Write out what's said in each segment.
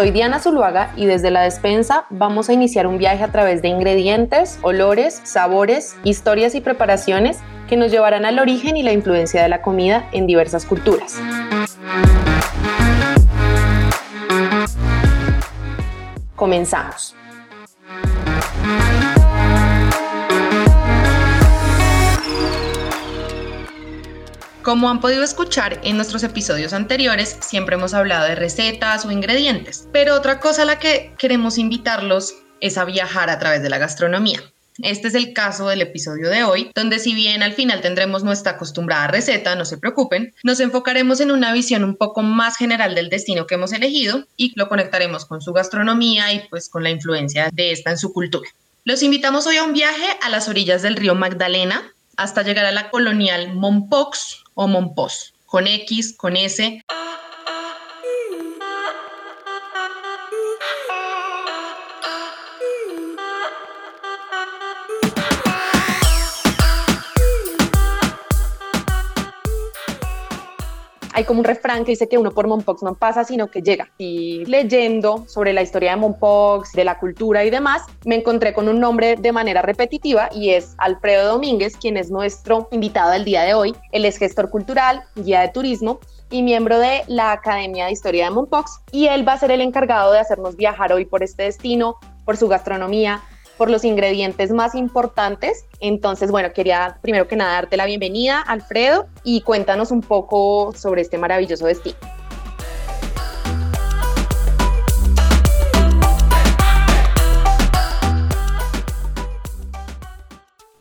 Soy Diana Zuluaga y desde la despensa vamos a iniciar un viaje a través de ingredientes, olores, sabores, historias y preparaciones que nos llevarán al origen y la influencia de la comida en diversas culturas. Comenzamos. Como han podido escuchar en nuestros episodios anteriores, siempre hemos hablado de recetas o ingredientes, pero otra cosa a la que queremos invitarlos es a viajar a través de la gastronomía. Este es el caso del episodio de hoy, donde si bien al final tendremos nuestra acostumbrada receta, no se preocupen, nos enfocaremos en una visión un poco más general del destino que hemos elegido y lo conectaremos con su gastronomía y pues con la influencia de esta en su cultura. Los invitamos hoy a un viaje a las orillas del río Magdalena hasta llegar a la colonial Mompox, o Monpós, con X, con S. un refrán que dice que uno por Mompox no pasa, sino que llega. Y leyendo sobre la historia de Mompox, de la cultura y demás, me encontré con un nombre de manera repetitiva y es Alfredo Domínguez, quien es nuestro invitado del día de hoy. Él es gestor cultural, guía de turismo y miembro de la Academia de Historia de Mompox y él va a ser el encargado de hacernos viajar hoy por este destino, por su gastronomía, por los ingredientes más importantes. Entonces, bueno, quería primero que nada darte la bienvenida, Alfredo, y cuéntanos un poco sobre este maravilloso destino.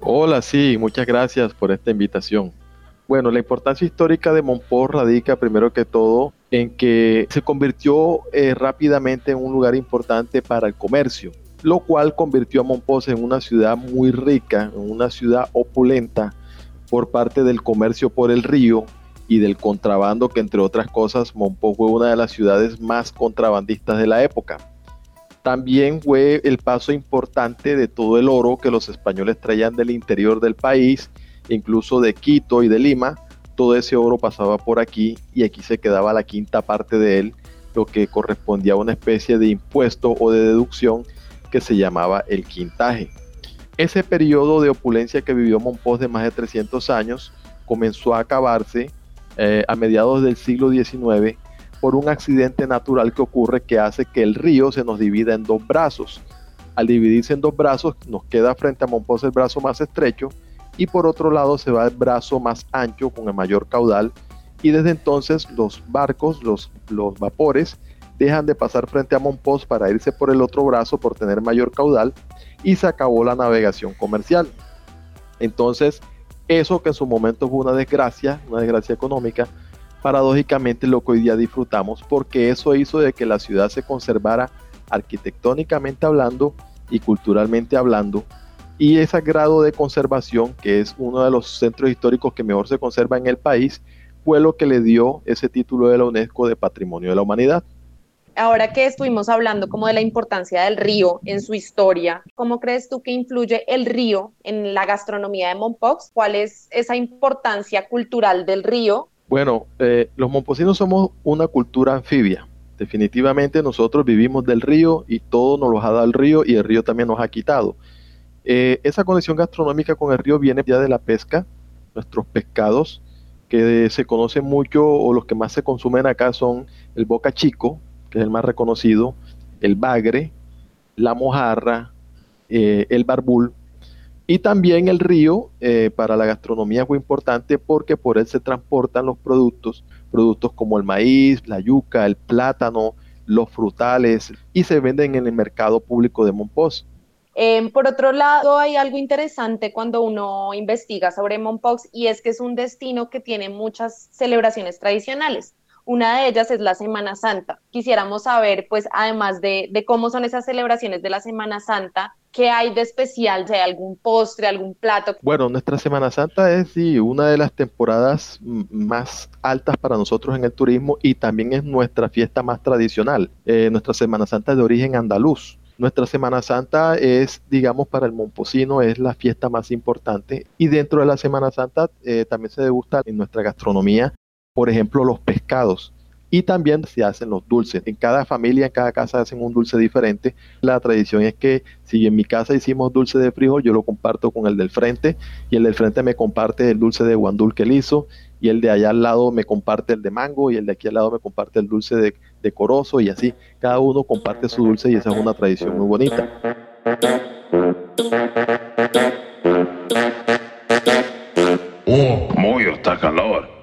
Hola, sí, muchas gracias por esta invitación. Bueno, la importancia histórica de Monpós radica primero que todo en que se convirtió eh, rápidamente en un lugar importante para el comercio lo cual convirtió a Monpós en una ciudad muy rica, en una ciudad opulenta por parte del comercio por el río y del contrabando, que entre otras cosas Monpós fue una de las ciudades más contrabandistas de la época. También fue el paso importante de todo el oro que los españoles traían del interior del país, incluso de Quito y de Lima. Todo ese oro pasaba por aquí y aquí se quedaba la quinta parte de él, lo que correspondía a una especie de impuesto o de deducción que se llamaba el quintaje. Ese periodo de opulencia que vivió Monpós de más de 300 años comenzó a acabarse eh, a mediados del siglo XIX por un accidente natural que ocurre que hace que el río se nos divida en dos brazos. Al dividirse en dos brazos nos queda frente a Monpós el brazo más estrecho y por otro lado se va el brazo más ancho con el mayor caudal y desde entonces los barcos, los, los vapores dejan de pasar frente a Monpós para irse por el otro brazo por tener mayor caudal y se acabó la navegación comercial. Entonces, eso que en su momento fue una desgracia, una desgracia económica, paradójicamente lo que hoy día disfrutamos porque eso hizo de que la ciudad se conservara arquitectónicamente hablando y culturalmente hablando y ese grado de conservación que es uno de los centros históricos que mejor se conserva en el país fue lo que le dio ese título de la UNESCO de Patrimonio de la Humanidad ahora que estuvimos hablando como de la importancia del río en su historia, ¿cómo crees tú que influye el río en la gastronomía de Mompox? ¿Cuál es esa importancia cultural del río? Bueno, eh, los momposinos somos una cultura anfibia. Definitivamente nosotros vivimos del río y todo nos lo ha dado el río y el río también nos ha quitado. Eh, esa conexión gastronómica con el río viene ya de la pesca, nuestros pescados, que se conocen mucho o los que más se consumen acá son el boca chico, que es el más reconocido, el bagre, la mojarra, eh, el barbul, y también el río eh, para la gastronomía fue importante porque por él se transportan los productos, productos como el maíz, la yuca, el plátano, los frutales, y se venden en el mercado público de Monpós. Em, por otro lado, hay algo interesante cuando uno investiga sobre Monpox y es que es un destino que tiene muchas celebraciones tradicionales. Una de ellas es la Semana Santa. Quisiéramos saber, pues, además de, cómo son esas celebraciones de la Semana Santa, ¿qué hay de especial? ¿Hay algún postre, algún plato? Bueno, nuestra Semana Santa es sí, una de las temporadas más altas para nosotros en el turismo y también es nuestra fiesta más tradicional. Eh, nuestra Semana Santa es de origen andaluz. Nuestra Semana Santa es, digamos, para el Momposino es la fiesta más importante y dentro de la Semana Santa eh, también se degusta en nuestra gastronomía, por ejemplo, los pescados y también se hacen los dulces. En cada familia, en cada casa hacen un dulce diferente. La tradición es que si en mi casa hicimos dulce de frijol, yo lo comparto con el del frente y el del frente me comparte el dulce de guandul que él hizo y el de allá al lado me comparte el de mango y el de aquí al lado me comparte el dulce de, corozo y así. Cada uno comparte su dulce y esa es una tradición muy bonita. Oh, muy está calor.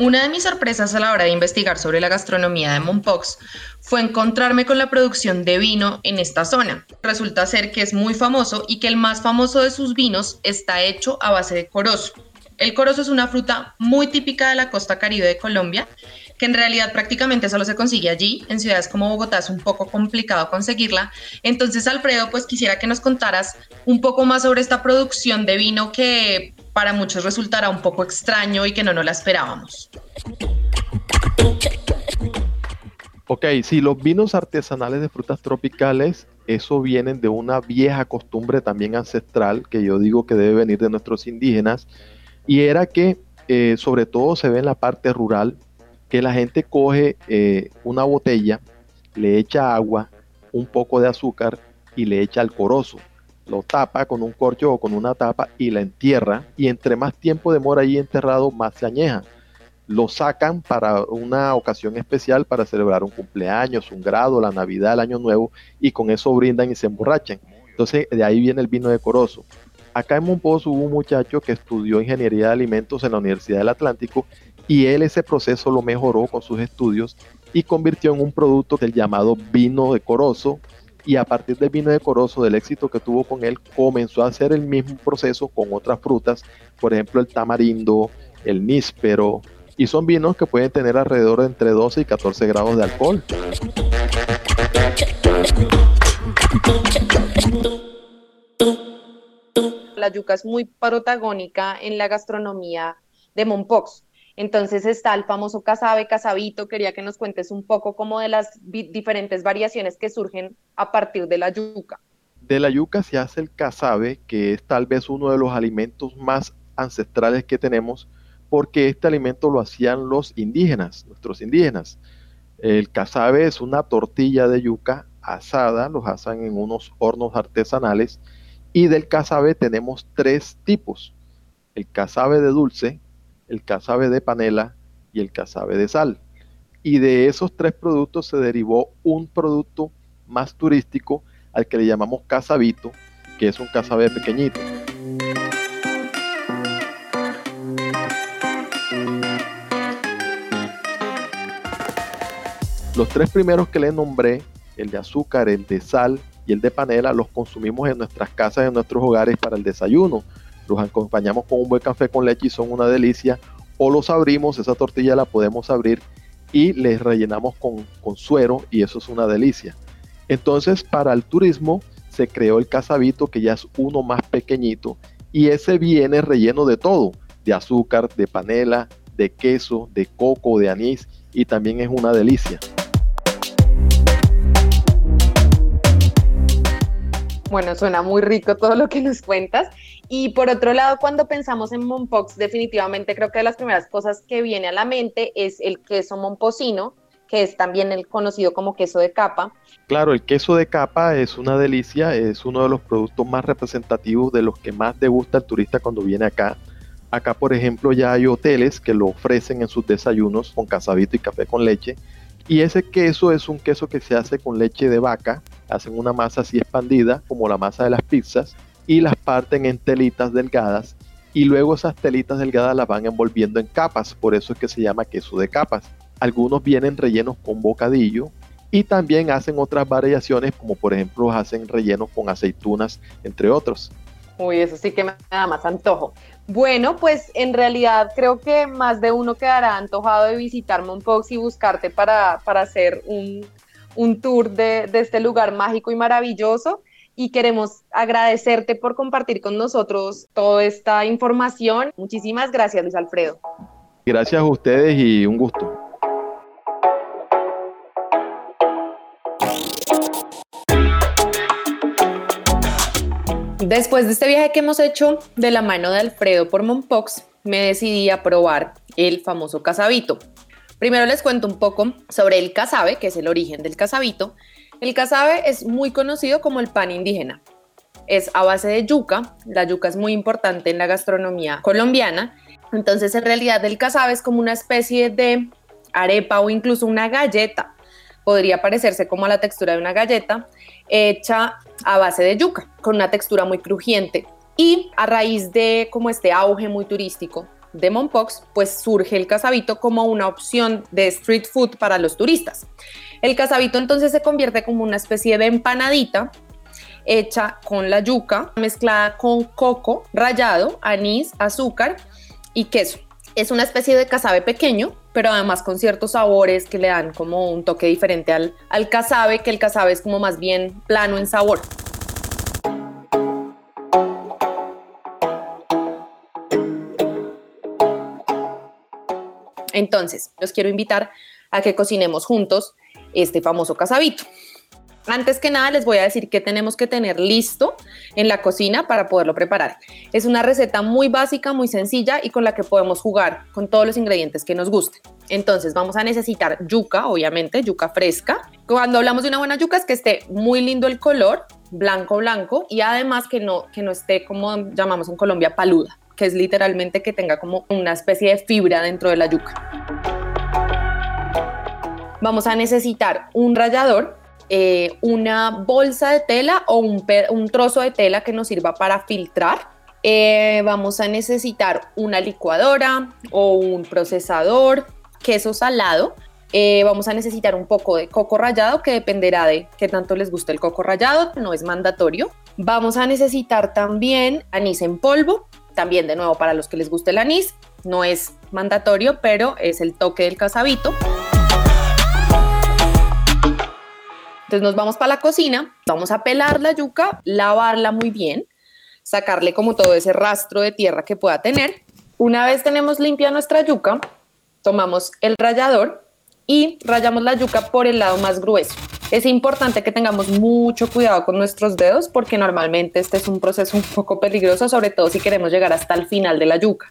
Una de mis sorpresas a la hora de investigar sobre la gastronomía de Mompox fue encontrarme con la producción de vino en esta zona. Resulta ser que es muy famoso y que el más famoso de sus vinos está hecho a base de corozo. El corozo es una fruta muy típica de la costa caribe de Colombia, que en realidad prácticamente solo se consigue allí. En ciudades como Bogotá es un poco complicado conseguirla. Entonces, Alfredo, pues quisiera que nos contaras un poco más sobre esta producción de vino que para muchos resultará un poco extraño y que no nos la esperábamos. Ok, sí, los vinos artesanales de frutas tropicales, eso vienen de una vieja costumbre también ancestral, que yo digo que debe venir de nuestros indígenas, y era que eh, sobre todo se ve en la parte rural, que la gente coge eh, una botella, le echa agua, un poco de azúcar y le echa el corozo lo tapa con un corcho o con una tapa y la entierra y entre más tiempo demora allí enterrado, más se añeja. Lo sacan para una ocasión especial para celebrar un cumpleaños, un grado, la Navidad, el Año Nuevo y con eso brindan y se emborrachan. Entonces de ahí viene el vino de Corozo. Acá en Monpós hubo un muchacho que estudió ingeniería de alimentos en la Universidad del Atlántico y él ese proceso lo mejoró con sus estudios y convirtió en un producto del llamado vino de Corozo y a partir del vino de Corozo, del éxito que tuvo con él, comenzó a hacer el mismo proceso con otras frutas, por ejemplo el tamarindo, el níspero, y son vinos que pueden tener alrededor de entre 12 y 14 grados de alcohol. La yuca es muy protagónica en la gastronomía de Mompox. Entonces está el famoso casabe, casabito. Quería que nos cuentes un poco como de las diferentes variaciones que surgen a partir de la yuca. De la yuca se hace el casabe, que es tal vez uno de los alimentos más ancestrales que tenemos, porque este alimento lo hacían los indígenas, nuestros indígenas. El casabe es una tortilla de yuca asada, los asan en unos hornos artesanales, y del casabe tenemos tres tipos. El casabe de dulce, el casabe de panela y el casabe de sal. Y de esos tres productos se derivó un producto más turístico al que le llamamos casabito, que es un casabe pequeñito. Los tres primeros que le nombré, el de azúcar, el de sal y el de panela, los consumimos en nuestras casas, en nuestros hogares para el desayuno los acompañamos con un buen café con leche y son una delicia, o los abrimos, esa tortilla la podemos abrir y les rellenamos con, con suero y eso es una delicia. Entonces, para el turismo se creó el casabito, que ya es uno más pequeñito, y ese viene relleno de todo, de azúcar, de panela, de queso, de coco, de anís, y también es una delicia. Bueno, suena muy rico todo lo que nos cuentas. Y por otro lado, cuando pensamos en Mompox, definitivamente creo que de las primeras cosas que viene a la mente es el queso momposino, que es también el conocido como queso de capa. Claro, el queso de capa es una delicia, es uno de los productos más representativos de los que más degusta el turista cuando viene acá. Acá, por ejemplo, ya hay hoteles que lo ofrecen en sus desayunos con casabito y café con leche. Y ese queso es un queso que se hace con leche de vaca, hacen una masa así expandida, como la masa de las pizzas, y las parten en telitas delgadas y luego esas telitas delgadas las van envolviendo en capas, por eso es que se llama queso de capas. Algunos vienen rellenos con bocadillo y también hacen otras variaciones como por ejemplo hacen rellenos con aceitunas, entre otros. Uy, eso sí que me más antojo. Bueno, pues en realidad creo que más de uno quedará antojado de visitar Mompox y buscarte para, para hacer un, un tour de, de este lugar mágico y maravilloso y queremos agradecerte por compartir con nosotros toda esta información. Muchísimas gracias, Luis Alfredo. Gracias a ustedes y un gusto. Después de este viaje que hemos hecho de la mano de Alfredo por Monpox, me decidí a probar el famoso casabito, Primero les cuento un poco sobre el casabe, que es el origen del casabito. El casabe es muy conocido como el pan indígena. Es a base de yuca. La yuca es muy importante en la gastronomía colombiana. Entonces, en realidad, el casabe es como una especie de arepa o incluso una galleta. Podría parecerse como a la textura de una galleta hecha a base de yuca, con una textura muy crujiente. Y a raíz de como este auge muy turístico de Mompox, pues surge el casabito como una opción de street food para los turistas. El casabito entonces se convierte como una especie de empanadita hecha con la yuca, mezclada con coco rallado, anís, azúcar y queso. Es una especie de casabe pequeño, pero además con ciertos sabores que le dan como un toque diferente al, al casabe, que el casabe es como más bien plano en sabor. Entonces, los quiero invitar a que cocinemos juntos este famoso casabito. Antes que nada les voy a decir qué tenemos que tener listo en la cocina para poderlo preparar. Es una receta muy básica, muy sencilla y con la que podemos jugar con todos los ingredientes que nos gusten. Entonces vamos a necesitar yuca, obviamente, yuca fresca. Cuando hablamos de una buena yuca es que esté muy lindo el color, blanco blanco y además que no, que no esté como llamamos en Colombia paluda, que es literalmente que tenga como una especie de fibra dentro de la yuca. Vamos a necesitar un rallador eh, una bolsa de tela o un, trozo de tela que nos sirva para filtrar. Eh, vamos a necesitar una licuadora o un procesador, queso salado. Eh, vamos a necesitar un poco de coco rallado que dependerá de qué tanto les guste el coco rallado, no es mandatorio. Vamos a necesitar también anís en polvo, también de nuevo para los que les guste el anís, no es mandatorio, pero es el toque del casabito. Entonces nos vamos para la cocina, vamos a pelar la yuca, lavarla muy bien, sacarle como todo ese rastro de tierra que pueda tener. Una vez tenemos limpia nuestra yuca, tomamos el rallador y rayamos la yuca por el lado más grueso. Es importante que tengamos mucho cuidado con nuestros dedos porque normalmente este es un proceso un poco peligroso, sobre todo si queremos llegar hasta el final de la yuca.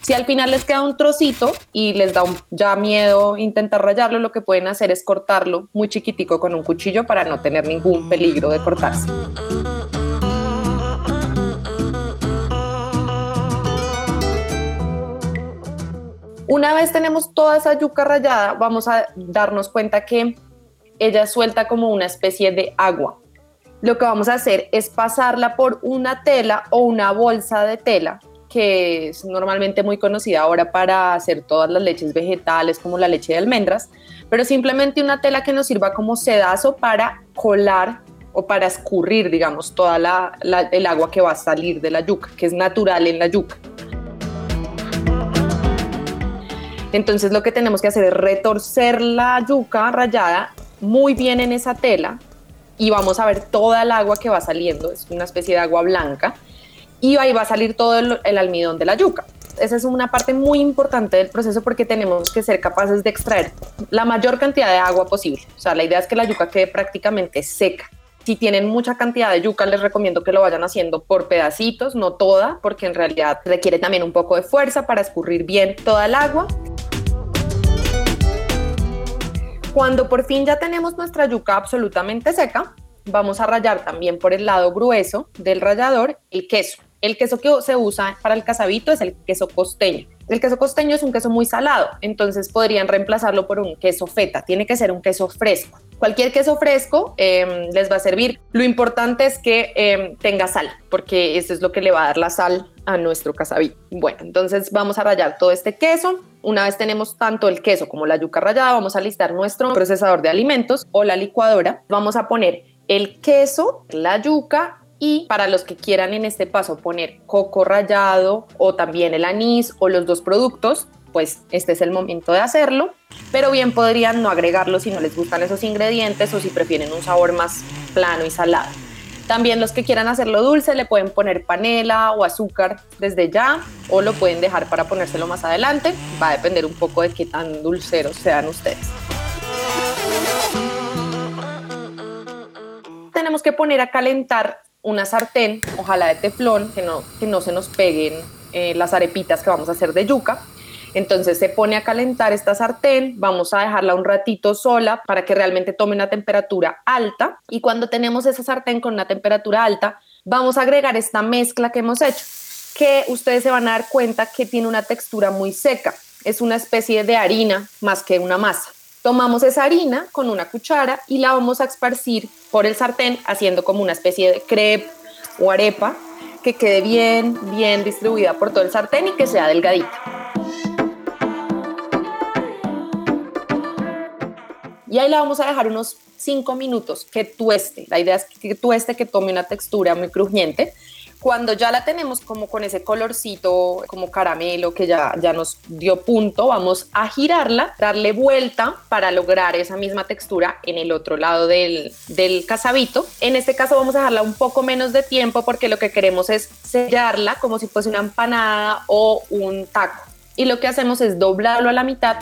Si al final les queda un trocito y les da ya miedo intentar rayarlo, lo que pueden hacer es cortarlo muy chiquitico con un cuchillo para no tener ningún peligro de cortarse. Una vez tenemos toda esa yuca rayada, vamos a darnos cuenta que ella suelta como una especie de agua. Lo que vamos a hacer es pasarla por una tela o una bolsa de tela que es normalmente muy conocida ahora para hacer todas las leches vegetales como la leche de almendras, pero simplemente una tela que nos sirva como sedazo para colar o para escurrir, digamos, toda el agua que va a salir de la yuca, que es natural en la yuca. Entonces lo que tenemos que hacer es retorcer la yuca rayada muy bien en esa tela y vamos a ver toda el agua que va saliendo, es una especie de agua blanca y ahí va a salir todo el, almidón de la yuca. Esa es una parte muy importante del proceso porque tenemos que ser capaces de extraer la mayor cantidad de agua posible. O sea, la idea es que la yuca quede prácticamente seca. Si tienen mucha cantidad de yuca, les recomiendo que lo vayan haciendo por pedacitos, no toda, porque en realidad requiere también un poco de fuerza para escurrir bien toda el agua. Cuando por fin ya tenemos nuestra yuca absolutamente seca, vamos a rallar también por el lado grueso del rallador el queso. El queso que se usa para el casabito es el queso costeño. El queso costeño es un queso muy salado, entonces podrían reemplazarlo por un queso feta. Tiene que ser un queso fresco. Cualquier queso fresco em, les va a servir. Lo importante es que em, tenga sal, porque eso es lo que le va a dar la sal a nuestro casabito. Bueno, entonces vamos a rallar todo este queso. Una vez tenemos tanto el queso como la yuca rallada, vamos a listar nuestro procesador de alimentos o la licuadora. Vamos a poner el queso, la yuca y para los que quieran en este paso poner coco rallado o también el anís o los dos productos, pues este es el momento de hacerlo. Pero bien podrían no agregarlo si no les gustan esos ingredientes o si prefieren un sabor más plano y salado. También los que quieran hacerlo dulce le pueden poner panela o azúcar desde ya o lo pueden dejar para ponérselo más adelante. Va a depender un poco de qué tan dulceros sean ustedes. tenemos que poner a calentar una sartén, ojalá de teflón, que no, que no se nos peguen eh, las arepitas que vamos a hacer de yuca. Entonces se pone a calentar esta sartén, vamos a dejarla un ratito sola para que realmente tome una temperatura alta y cuando tenemos esa sartén con una temperatura alta, vamos a agregar esta mezcla que hemos hecho, que ustedes se van a dar cuenta que tiene una textura muy seca, es una especie de harina más que una masa. Tomamos esa harina con una cuchara y la vamos a esparcir por el sartén haciendo como una especie de crepe o arepa que quede bien, bien distribuida por todo el sartén y que sea delgadita. Y ahí la vamos a dejar unos 5 minutos que tueste. La idea es que tueste, que tome una textura muy crujiente. Cuando ya la tenemos como con ese colorcito, como caramelo que ya, ya nos dio punto, vamos a girarla, darle vuelta para lograr esa misma textura en el otro lado del, del casabito. En este caso vamos a dejarla un poco menos de tiempo porque lo que queremos es sellarla como si fuese una empanada o un taco. Y lo que hacemos es doblarlo a la mitad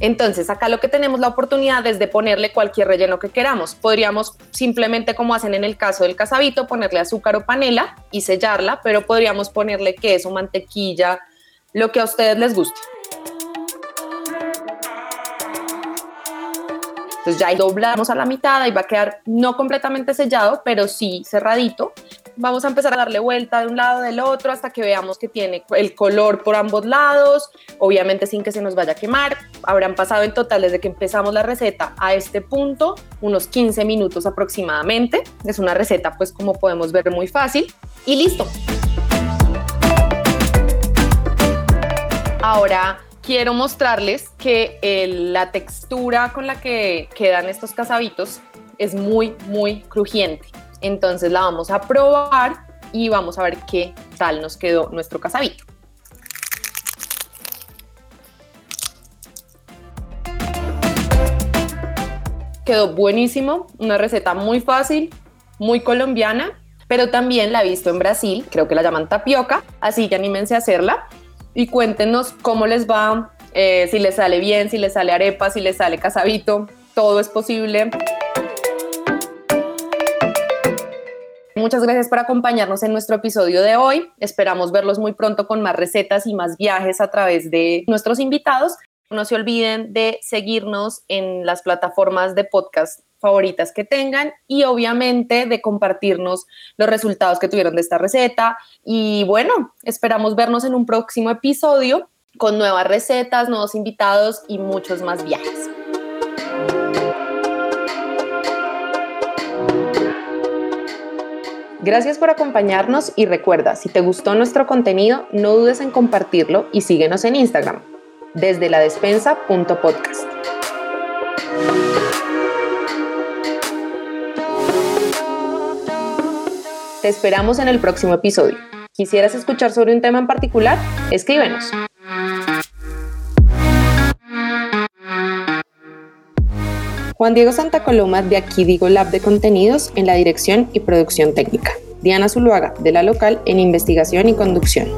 entonces, acá lo que tenemos la oportunidad es de ponerle cualquier relleno que queramos. Podríamos simplemente, como hacen en el caso del casabito, ponerle azúcar o panela y sellarla, pero podríamos ponerle queso, mantequilla, lo que a ustedes les guste. Entonces ya doblamos a la mitad y va a quedar no completamente sellado, pero sí cerradito. Vamos a empezar a darle vuelta de un lado del otro hasta que veamos que tiene el color por ambos lados, obviamente sin que se nos vaya a quemar. Habrán pasado en total desde que empezamos la receta a este punto unos 15 minutos aproximadamente. Es una receta pues como podemos ver muy fácil y listo. Ahora quiero mostrarles que la textura con la que quedan estos casabitos es muy, muy crujiente. Entonces la vamos a probar y vamos a ver qué tal nos quedó nuestro casabito. Quedó buenísimo, una receta muy fácil, muy colombiana, pero también la he visto en Brasil, creo que la llaman tapioca, así que anímense a hacerla y cuéntenos cómo les va, eh, si les sale bien, si les sale arepa, si les sale casabito, todo es posible. Muchas gracias por acompañarnos en nuestro episodio de hoy. Esperamos verlos muy pronto con más recetas y más viajes a través de nuestros invitados. No se olviden de seguirnos en las plataformas de podcast favoritas que tengan y obviamente de compartirnos los resultados que tuvieron de esta receta. Y bueno, esperamos vernos en un próximo episodio con nuevas recetas, nuevos invitados y muchos más viajes. Gracias por acompañarnos y recuerda, si te gustó nuestro contenido, no dudes en compartirlo y síguenos en Instagram, desde la despensa.podcast. Te esperamos en el próximo episodio. ¿Quisieras escuchar sobre un tema en particular? Escríbenos. Juan Diego Santa Coloma de Aquí Digo Lab de Contenidos en la dirección y producción técnica. Diana Zuluaga de la local en investigación y conducción.